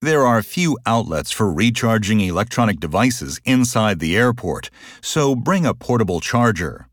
There are few outlets for recharging electronic devices inside the airport, so bring a portable charger.